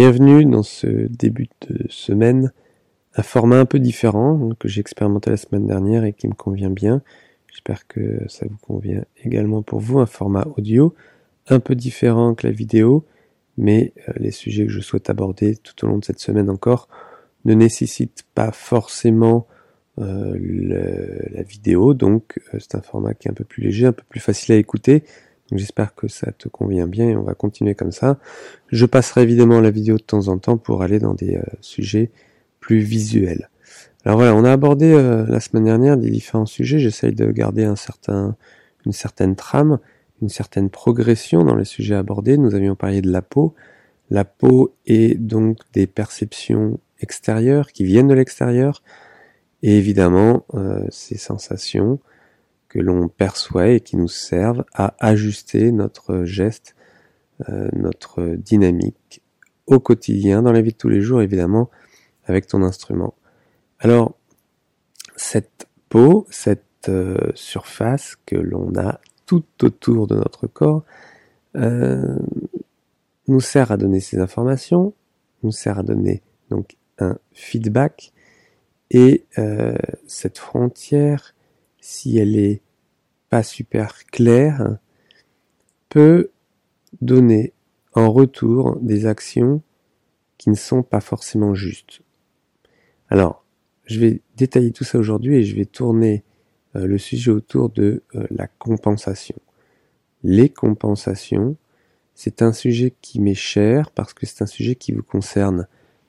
Bienvenue dans ce début de semaine, un format un peu différent que j'ai expérimenté la semaine dernière et qui me convient bien. J'espère que ça vous convient également pour vous, un format audio un peu différent que la vidéo, mais euh, les sujets que je souhaite aborder tout au long de cette semaine encore ne nécessitent pas forcément euh, la vidéo, donc euh, c'est un format qui est un peu plus léger, un peu plus facile à écouter J'espère que ça te convient bien et on va continuer comme ça. Je passerai évidemment la vidéo de temps en temps pour aller dans des euh, sujets plus visuels. Alors voilà, on a abordé euh, la semaine dernière des différents sujets. J'essaye de garder un certain, une certaine trame, une certaine progression dans les sujets abordés. Nous avions parlé de la peau. La peau est donc des perceptions extérieures qui viennent de l'extérieur et évidemment euh, ces sensations que l'on perçoit et qui nous servent à ajuster notre geste, euh, notre dynamique au quotidien, dans la vie de tous les jours, évidemment, avec ton instrument. Alors, cette peau, cette euh, surface que l'on a tout autour de notre corps, euh, nous sert à donner ces informations, nous sert à donner donc un feedback, et cette frontière si elle est pas super claire, peut donner en retour des actions qui ne sont pas forcément justes. Alors, je vais détailler tout ça aujourd'hui et je vais tourner euh, le sujet autour de euh, la compensation. Les compensations, c'est un sujet qui m'est cher parce que c'est un sujet qui vous concerne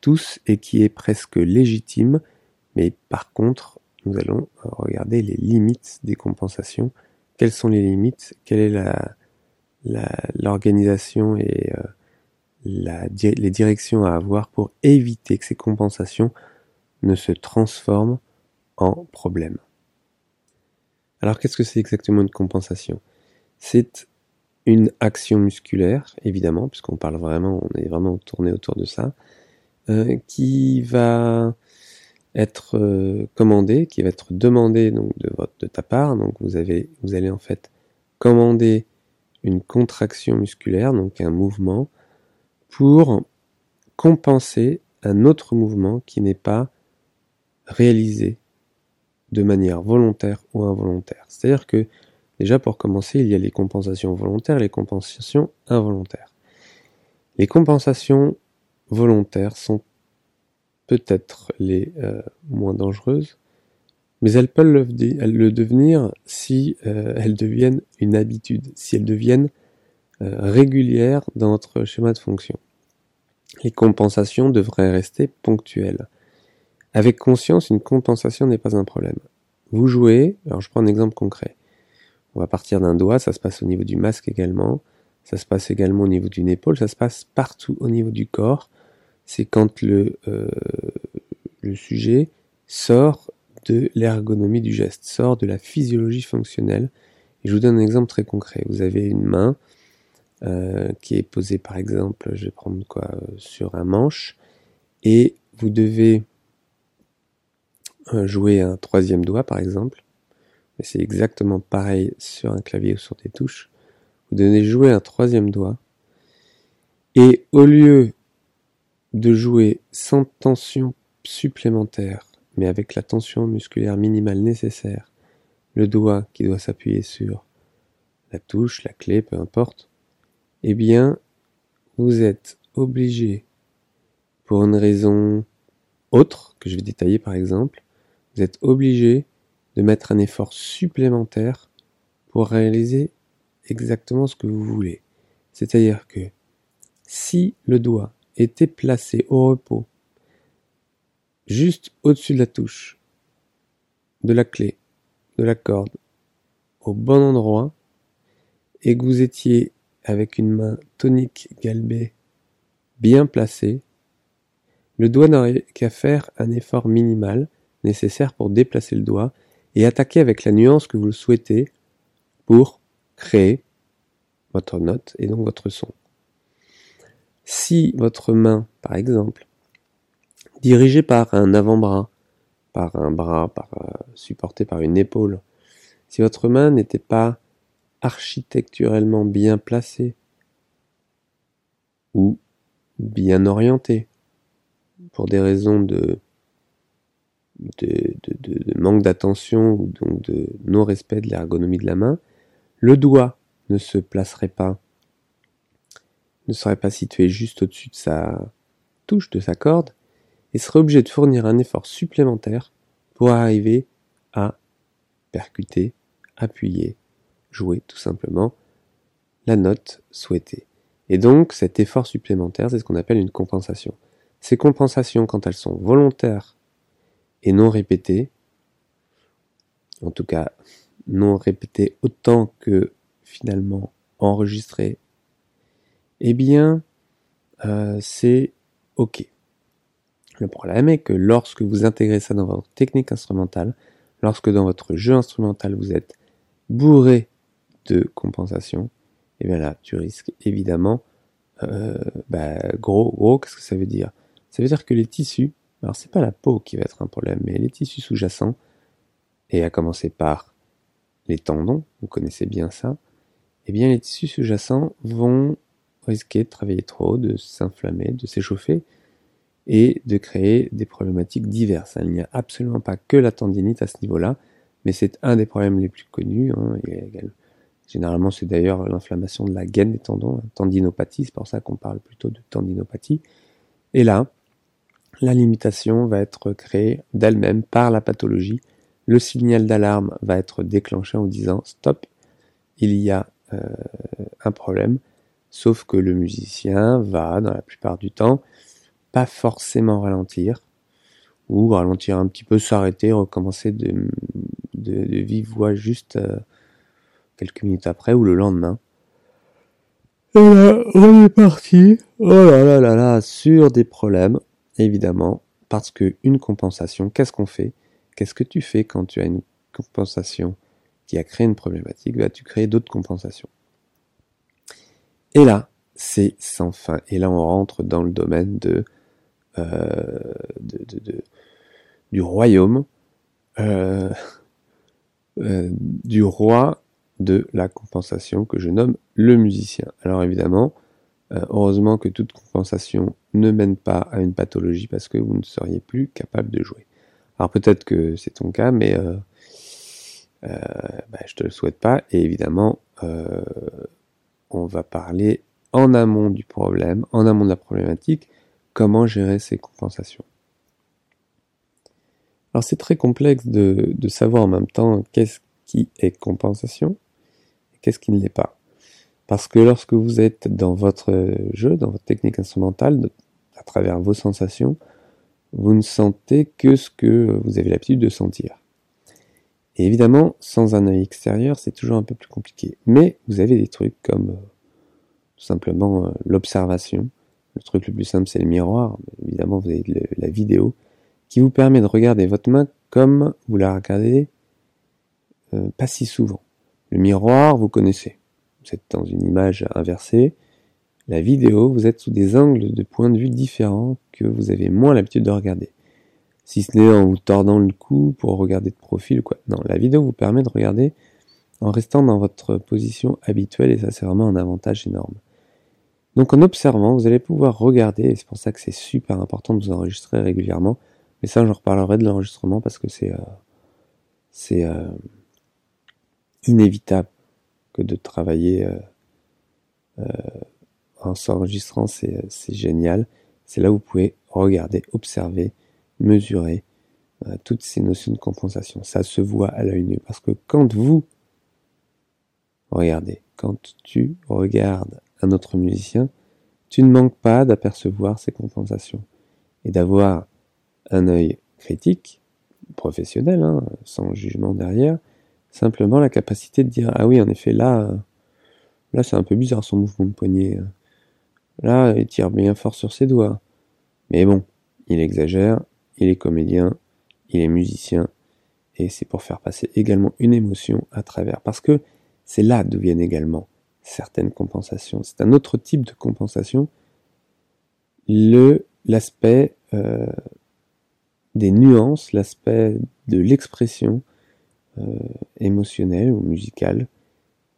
tous et qui est presque légitime, mais par contre, nous allons regarder les limites des compensations. Quelles sont les limites? Quelle est l'organisation et euh, les directions à avoir pour éviter que ces compensations ne se transforment en problèmes? Alors qu'est-ce que c'est exactement une compensation? C'est une action musculaire, évidemment, puisqu'on parle vraiment, on est vraiment tourné autour de ça, euh, qui va être euh, commandé, qui va être demandé donc de votre de ta part. Donc vous avez vous allez en fait commander une contraction musculaire, donc un mouvement, pour compenser un autre mouvement qui n'est pas réalisé de manière volontaire ou involontaire. C'est-à-dire que déjà pour commencer, il y a les compensations volontaires et les compensations involontaires. Les compensations volontaires sont peut-être les euh, moins dangereuses, mais elles peuvent le, devenir si euh, elles deviennent une habitude, si elles deviennent euh, régulières dans notre schéma de fonction. Les compensations devraient rester ponctuelles. Avec conscience, une compensation n'est pas un problème. Vous jouez, alors je prends un exemple concret. On va partir d'un doigt, ça se passe au niveau du masque également, ça se passe également au niveau d'une épaule, ça se passe partout au niveau du corps c'est quand le, euh, le sujet sort de l'ergonomie du geste, sort de la physiologie fonctionnelle. Je vous donne un exemple très concret. Vous avez une main euh, qui est posée par exemple, je vais prendre quoi, sur un manche, et vous devez euh, jouer un troisième doigt par exemple. C'est exactement pareil sur un clavier ou sur des touches. Vous devez jouer un troisième doigt. Et au lieu de jouer sans tension supplémentaire, mais avec la tension musculaire minimale nécessaire, le doigt qui doit s'appuyer sur la touche, la clé, peu importe, eh bien, vous êtes obligé, pour une raison autre, que je vais détailler par exemple, vous êtes obligé de mettre un effort supplémentaire pour réaliser exactement ce que vous voulez. C'est-à-dire que si le doigt était placé au repos, juste au-dessus de la touche, de la clé, de la corde, au bon endroit, et que vous étiez avec une main tonique galbée bien placée, le doigt n'aurait qu'à faire un effort minimal nécessaire pour déplacer le doigt et attaquer avec la nuance que vous le souhaitez pour créer votre note et donc votre son. Si votre main, par exemple, dirigée par un avant-bras, par un bras, par, euh, supportée par une épaule, si votre main n'était pas architecturellement bien placée, ou bien orienté, pour des raisons de, de, de manque d'attention ou donc de non-respect de l'ergonomie de la main, le doigt ne se placerait pas, ne serait pas situé juste au-dessus de sa touche, de sa corde, et serait obligé de fournir un effort supplémentaire pour arriver à percuter, appuyer, jouer tout simplement la note souhaitée. Et donc cet effort supplémentaire, c'est ce qu'on appelle une compensation. Ces compensations, quand elles sont volontaires et non répétées, en tout cas non répétées autant que finalement enregistrées, eh bien euh, c'est OK. Le problème est que lorsque vous intégrez ça dans votre technique instrumentale, lorsque dans votre jeu instrumental vous êtes bourré de compensation, et bien là, tu risques évidemment, euh, bah, gros, gros, qu'est-ce que ça veut dire? Ça veut dire que les tissus, alors c'est pas la peau qui va être un problème, mais les tissus sous-jacents, et à commencer par les tendons, vous connaissez bien ça, et bien les tissus sous-jacents vont risquer de travailler trop, de s'inflammer, de s'échauffer, et de créer des problématiques diverses. Il n'y a absolument pas que la tendinite à ce niveau-là, mais c'est un des problèmes les plus connus. Hein, généralement, c'est d'ailleurs l'inflammation de la gaine des tendons, tendinopathie, c'est pour ça qu'on parle plutôt de tendinopathie. Et là, la limitation va être créée d'elle-même par la pathologie. Le signal d'alarme va être déclenché en disant stop, il y a euh, un problème, sauf que le musicien va, dans la plupart du temps, pas forcément ralentir, ou ralentir un petit peu, s'arrêter, recommencer de, de, vive voix juste euh, quelques minutes après ou le lendemain. Et là, on est parti, oh là là là là, sur des problèmes, évidemment, parce que une compensation, qu'est-ce qu'on fait? Qu'est-ce que tu fais quand tu as une compensation qui a créé une problématique? Bah, Tu crées d'autres compensations. Et là, c'est sans fin. Et là, on rentre dans le domaine de euh, de, du royaume, euh, euh, du roi de la compensation que je nomme le musicien. Alors évidemment, heureusement que toute compensation ne mène pas à une pathologie parce que vous ne seriez plus capable de jouer. Alors peut-être que c'est ton cas, mais euh, euh, bah, je te le souhaite pas. Et évidemment, euh, on va parler en amont du problème, en amont de la problématique, comment gérer ces compensations. Alors c'est très complexe de, savoir en même temps qu'est-ce qui est compensation et qu'est-ce qui ne l'est pas. Parce que lorsque vous êtes dans votre jeu, dans votre technique instrumentale, à travers vos sensations, vous ne sentez que ce que vous avez l'habitude de sentir. Et évidemment, sans un œil extérieur, c'est toujours un peu plus compliqué. Mais vous avez des trucs comme euh, tout simplement euh, l'observation, le truc le plus simple, c'est le miroir. Évidemment, vous avez la vidéo qui vous permet de regarder votre main comme vous la regardez euh, pas si souvent. Le miroir, vous connaissez. Vous êtes dans une image inversée. La vidéo, vous êtes sous des angles de point de vue différents que vous avez moins l'habitude de regarder. Si ce n'est en vous tordant le cou pour regarder de profil ou quoi. Non, la vidéo vous permet de regarder en restant dans votre position habituelle et ça c'est vraiment un avantage énorme. Donc en observant, vous allez pouvoir regarder, et c'est pour ça que c'est super important de vous enregistrer régulièrement, mais ça je reparlerai de l'enregistrement parce que c'est euh, euh, inévitable que de travailler euh, en s'enregistrant, c'est génial. C'est là où vous pouvez regarder, observer, mesurer toutes ces notions de compensation. Ça se voit à l'œil nu parce que quand vous regardez, quand tu regardes un autre musicien, tu ne manques pas d'apercevoir ces compensations et d'avoir un œil critique, professionnel, hein, sans jugement derrière, simplement la capacité de dire ah oui en effet là là c'est un peu bizarre son mouvement de poignet là il tire bien fort sur ses doigts mais bon il exagère il est comédien il est musicien et c'est pour faire passer également une émotion à travers parce que c'est là d'où viennent également certaines compensations. C'est un autre type de compensation. Le l'aspect euh, des nuances, l'aspect de l'expression euh, émotionnelle ou musicale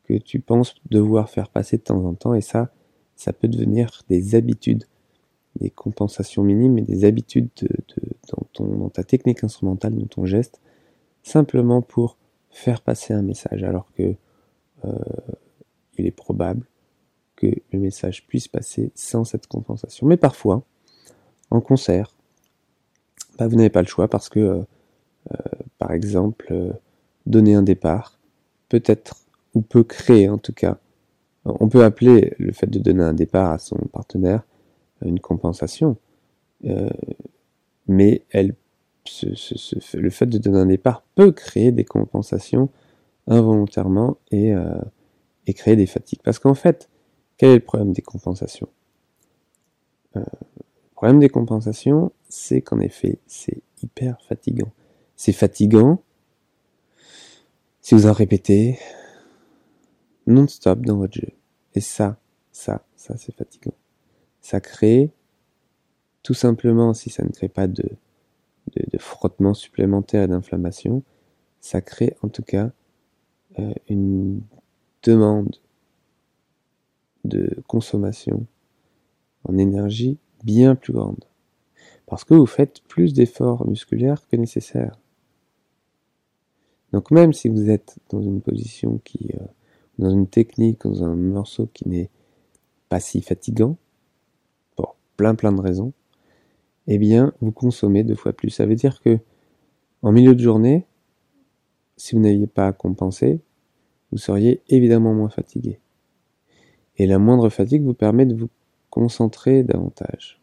que tu penses devoir faire passer de temps en temps, et ça, ça peut devenir des habitudes des compensations minimes et des habitudes dans, ta technique instrumentale, dans ton geste, simplement pour faire passer un message, alors que euh, il est probable que le message puisse passer sans cette compensation. Mais parfois, en concert, bah, vous n'avez pas le choix parce que, euh, euh, par exemple, donner un départ peut être ou peut créer en tout cas. On peut appeler le fait de donner un départ à son partenaire une compensation, euh, mais elle, le fait de donner un départ peut créer des compensations involontairement et, euh, et créer des fatigues. Parce qu'en fait, quel est le problème des compensations? Euh, Le problème des compensations, c'est qu'en effet, c'est hyper fatigant. C'est fatigant si vous en répétez non-stop dans votre jeu. Et ça, ça, ça, c'est fatigant ça crée, tout simplement, si ça ne crée pas de, frottement supplémentaire et d'inflammation, ça crée en tout cas euh, une demande de consommation en énergie bien plus grande. Parce que vous faites plus d'efforts musculaires que nécessaire. Donc même si vous êtes dans une position qui, euh, dans une technique, dans un morceau qui n'est pas si fatigant, plein plein de raisons, eh bien, vous consommez deux fois plus. Ça veut dire que, en milieu de journée, si vous n'aviez pas à compenser, vous seriez évidemment moins fatigué. Et la moindre fatigue vous permet de vous concentrer davantage.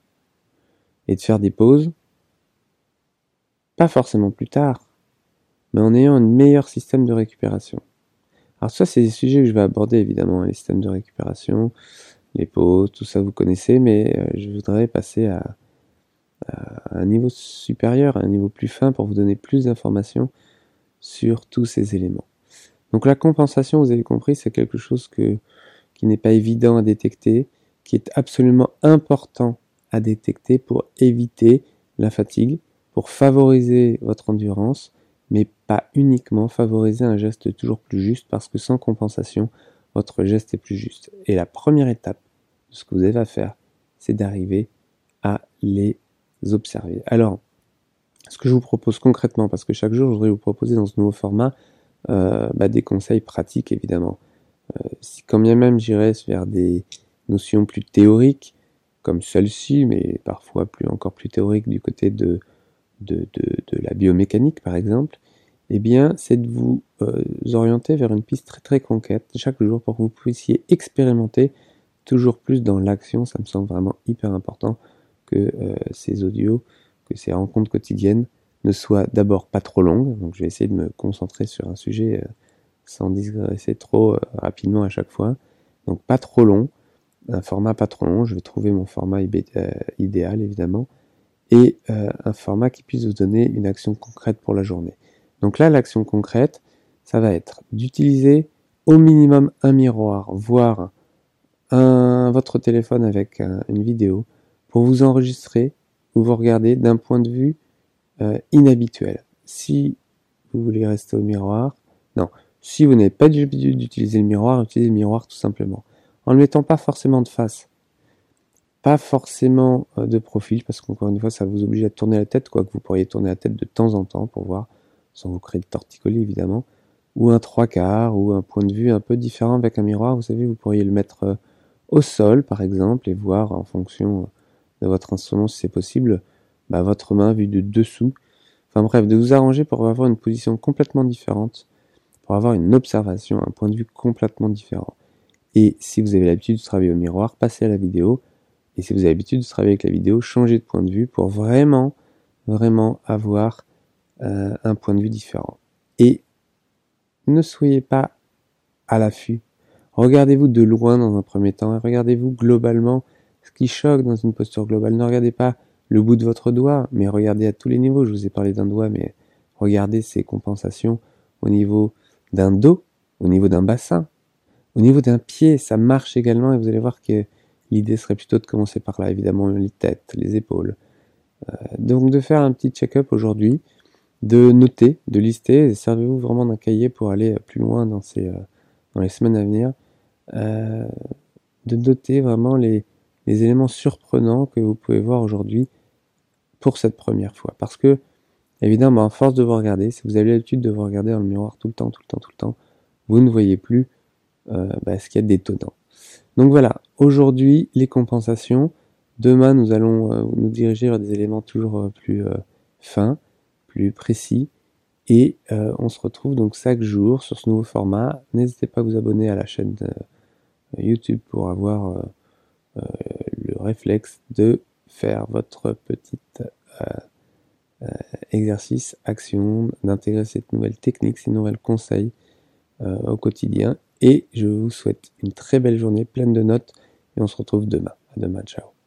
Et de faire des pauses, pas forcément plus tard, mais en ayant un meilleur système de récupération. Alors ça, c'est des sujets que je vais aborder évidemment, hein, les systèmes de récupération, les pauses, tout ça vous connaissez, mais euh, je voudrais passer à, un niveau supérieur, à un niveau plus fin pour vous donner plus d'informations sur tous ces éléments. Donc la compensation, vous avez compris, c'est quelque chose que, qui n'est pas évident à détecter, qui est absolument important à détecter pour éviter la fatigue, pour favoriser votre endurance, mais pas uniquement favoriser un geste toujours plus juste, parce que sans compensation, votre geste est plus juste. Et la première étape de ce que vous avez à faire, c'est d'arriver à les observer. Alors, ce que je vous propose concrètement, parce que chaque jour, je voudrais vous proposer dans ce nouveau format euh, bah, des conseils pratiques, évidemment. Euh, si quand bien même j'irais vers des notions plus théoriques, comme celle-ci, mais parfois plus encore plus théoriques du côté de, la biomécanique, par exemple, eh bien, c'est de vous euh, orienter vers une piste très très concrète chaque jour pour que vous puissiez expérimenter toujours plus dans l'action. Ça me semble vraiment hyper important que euh, ces audios, que ces rencontres quotidiennes ne soient d'abord pas trop longues. Donc, je vais essayer de me concentrer sur un sujet euh, sans digresser trop rapidement à chaque fois. Donc, pas trop long, un format pas trop long. Je vais trouver mon format idéal évidemment et un format qui puisse vous donner une action concrète pour la journée. Donc là, l'action concrète, ça va être d'utiliser au minimum un miroir, voire un, votre téléphone avec une vidéo pour vous enregistrer ou vous regarder d'un point de vue euh, inhabituel. Si vous voulez rester au miroir, non, si vous n'avez pas l'habitude d'utiliser le miroir, utilisez le miroir tout simplement. En ne le mettant pas forcément de face, pas forcément euh, de profil, parce qu'encore une fois, ça vous oblige à tourner la tête, quoique vous pourriez tourner la tête de temps en temps pour voir sans vous créer de torticolis évidemment, ou un trois quarts, ou un point de vue un peu différent avec un miroir. Vous savez, vous pourriez le mettre euh, au sol par exemple et voir en fonction de votre instrument si c'est possible, bah, votre main vue de dessous. Enfin bref, de vous arranger pour avoir une position complètement différente, pour avoir une observation, un point de vue complètement différent. Et si vous avez l'habitude de travailler au miroir, passez à la vidéo. Et si vous avez l'habitude de travailler avec la vidéo, changez de point de vue pour vraiment, vraiment avoir euh, un point de vue différent. Et ne soyez pas à l'affût. Regardez-vous de loin dans un premier temps et regardez-vous globalement ce qui choque dans une posture globale. Ne regardez pas le bout de votre doigt, mais regardez à tous les niveaux. Je vous ai parlé d'un doigt, mais regardez ces compensations au niveau d'un dos, au niveau d'un bassin, au niveau d'un pied. Ça marche également et vous allez voir que l'idée serait plutôt de commencer par là, évidemment, les têtes, les épaules. Euh, donc de faire un petit check-up aujourd'hui de noter, de lister, servez-vous vraiment d'un cahier pour aller plus loin dans, ces, euh, dans les semaines à venir, euh, de noter vraiment les, les éléments surprenants que vous pouvez voir aujourd'hui pour cette première fois. Parce que, évidemment, à force de vous regarder, si vous avez l'habitude de vous regarder dans le miroir tout le temps, tout le temps, tout le temps, vous ne voyez plus euh, bah, ce qu'il y a d'étonnant. Donc voilà, aujourd'hui, les compensations. Demain, nous allons euh, nous diriger vers des éléments toujours euh, plus fins, plus précis. Et on se retrouve donc chaque jour sur ce nouveau format. N'hésitez pas à vous abonner à la chaîne YouTube pour avoir le réflexe de faire votre petite exercice, action, d'intégrer cette nouvelle technique, ces nouvelles conseils au quotidien et je vous souhaite une très belle journée pleine de notes et on se retrouve demain. À demain, ciao.